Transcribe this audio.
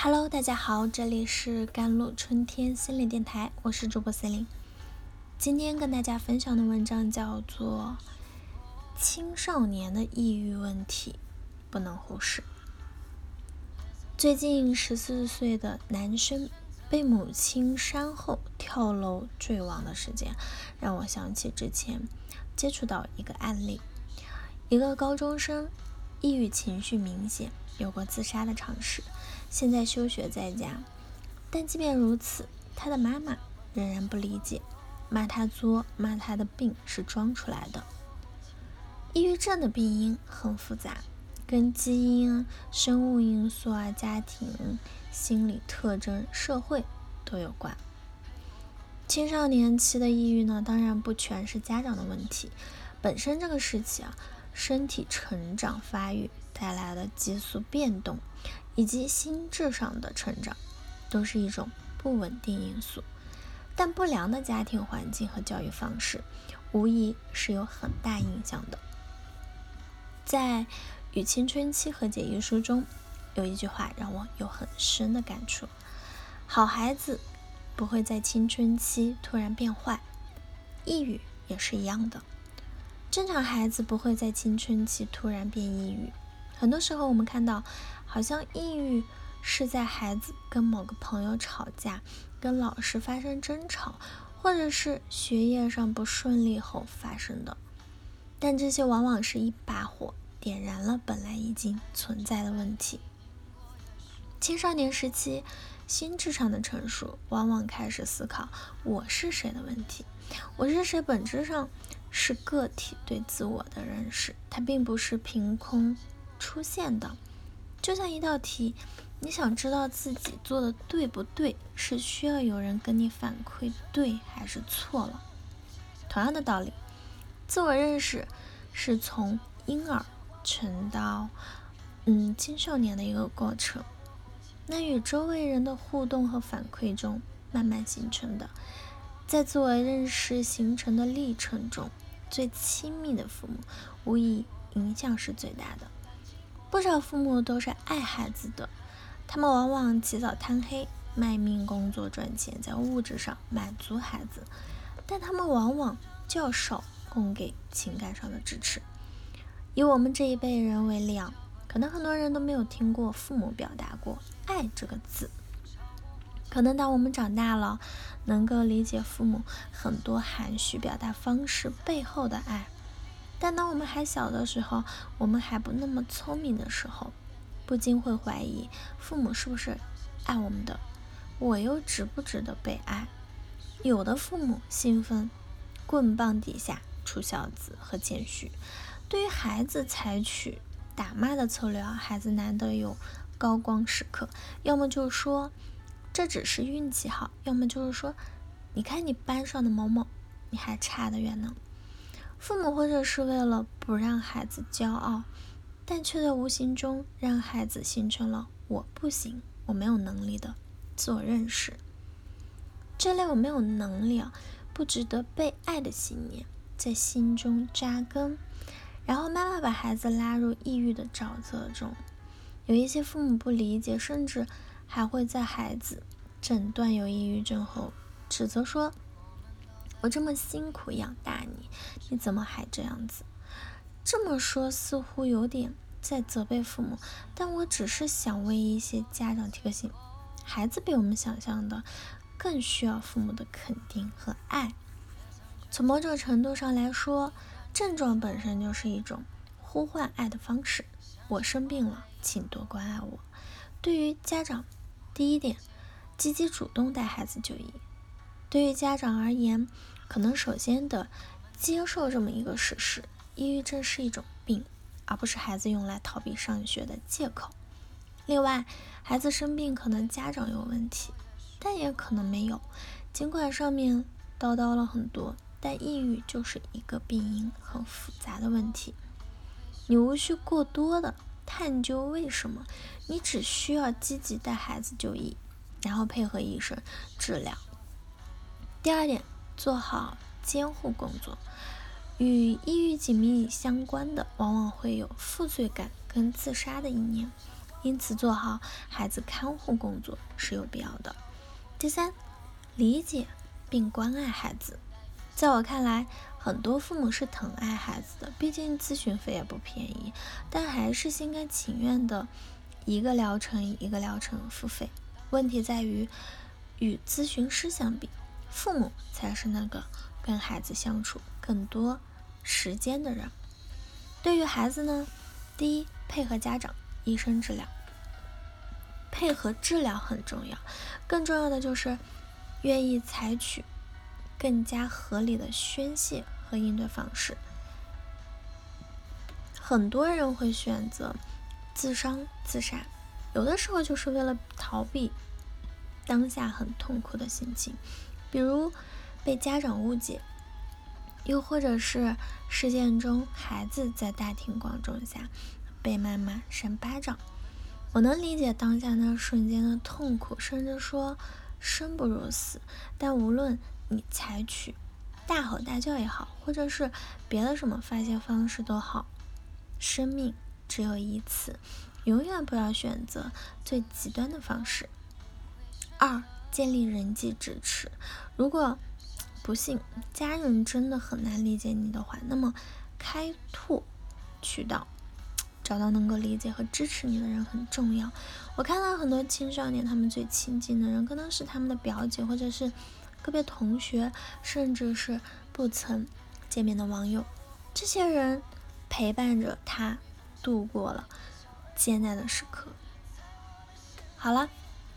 Hello，大家好，这里是甘露春天心理电台，我是主播森林。今天跟大家分享的文章叫做《青少年的抑郁问题不能忽视》。最近十四岁的男生被母亲扇后跳楼坠亡的事件，让我想起之前接触到一个案例，一个高中生抑郁情绪明显，有过自杀的尝试。现在休学在家，但即便如此，他的妈妈仍然不理解，骂他作，骂他的病是装出来的。抑郁症的病因很复杂，跟基因、生物因素啊、家庭、心理特征、社会都有关。青少年期的抑郁呢，当然不全是家长的问题，本身这个时期啊，身体成长发育带来的激素变动。以及心智上的成长，都是一种不稳定因素。但不良的家庭环境和教育方式，无疑是有很大影响的。在《与青春期和解》一书中，有一句话让我有很深的感触：好孩子不会在青春期突然变坏，抑郁也是一样的。正常孩子不会在青春期突然变抑郁。很多时候，我们看到，好像抑郁是在孩子跟某个朋友吵架、跟老师发生争吵，或者是学业上不顺利后发生的。但这些往往是一把火点燃了本来已经存在的问题。青少年时期，心智上的成熟，往往开始思考“我是谁”的问题。我是谁，本质上是个体对自我的认识，它并不是凭空。出现的，就像一道题，你想知道自己做的对不对，是需要有人跟你反馈对还是错了。同样的道理，自我认识是从婴儿成到嗯青少年的一个过程，那与周围人的互动和反馈中慢慢形成的，在自我认识形成的历程中，最亲密的父母无疑影响是最大的。不少父母都是爱孩子的，他们往往起早贪黑，卖命工作赚钱，在物质上满足孩子，但他们往往较少供给情感上的支持。以我们这一辈人为例，可能很多人都没有听过父母表达过“爱”这个字。可能当我们长大了，能够理解父母很多含蓄表达方式背后的爱。但当我们还小的时候，我们还不那么聪明的时候，不禁会怀疑父母是不是爱我们的，我又值不值得被爱？有的父母兴奋，棍棒底下出孝子和谦虚，对于孩子采取打骂的策略，孩子难得有高光时刻，要么就说这只是运气好，要么就是说你看你班上的某某，你还差得远呢。父母或者是为了不让孩子骄傲，但却在无形中让孩子形成了“我不行，我没有能力”的自我认识。这类我没有能力啊，不值得被爱的信念在心中扎根，然后慢慢把孩子拉入抑郁的沼泽中。有一些父母不理解，甚至还会在孩子诊断有抑郁症后指责说。我这么辛苦养大你，你怎么还这样子？这么说似乎有点在责备父母，但我只是想为一些家长提个醒：孩子比我们想象的更需要父母的肯定和爱。从某种程度上来说，症状本身就是一种呼唤爱的方式。我生病了，请多关爱我。对于家长，第一点，积极主动带孩子就医。对于家长而言，可能首先得接受这么一个事实：抑郁症是一种病，而不是孩子用来逃避上学的借口。另外，孩子生病可能家长有问题，但也可能没有。尽管上面叨叨了很多，但抑郁就是一个病因很复杂的问题。你无需过多的探究为什么，你只需要积极带孩子就医，然后配合医生治疗。第二点，做好监护工作。与抑郁紧密相关的，往往会有负罪感跟自杀的意念。因此做好孩子看护工作是有必要的。第三，理解并关爱孩子。在我看来，很多父母是疼爱孩子的，毕竟咨询费也不便宜，但还是心甘情愿的，一个疗程一个疗程付费。问题在于，与咨询师相比，父母才是那个跟孩子相处更多时间的人。对于孩子呢，第一，配合家长、医生治疗，配合治疗很重要，更重要的就是愿意采取。更加合理的宣泄和应对方式，很多人会选择自伤自杀，有的时候就是为了逃避当下很痛苦的心情，比如被家长误解，又或者是事件中孩子在大庭广众下被妈妈扇巴掌。我能理解当下那瞬间的痛苦，甚至说生不如死，但无论。你采取大吼大叫也好，或者是别的什么发泄方式都好，生命只有一次，永远不要选择最极端的方式。二、建立人际支持。如果不幸家人真的很难理解你的话，那么开拓渠道，找到能够理解和支持你的人很重要。我看到很多青少年，他们最亲近的人可能是他们的表姐，或者是。个别同学，甚至是不曾见面的网友，这些人陪伴着他度过了艰难的时刻。好了，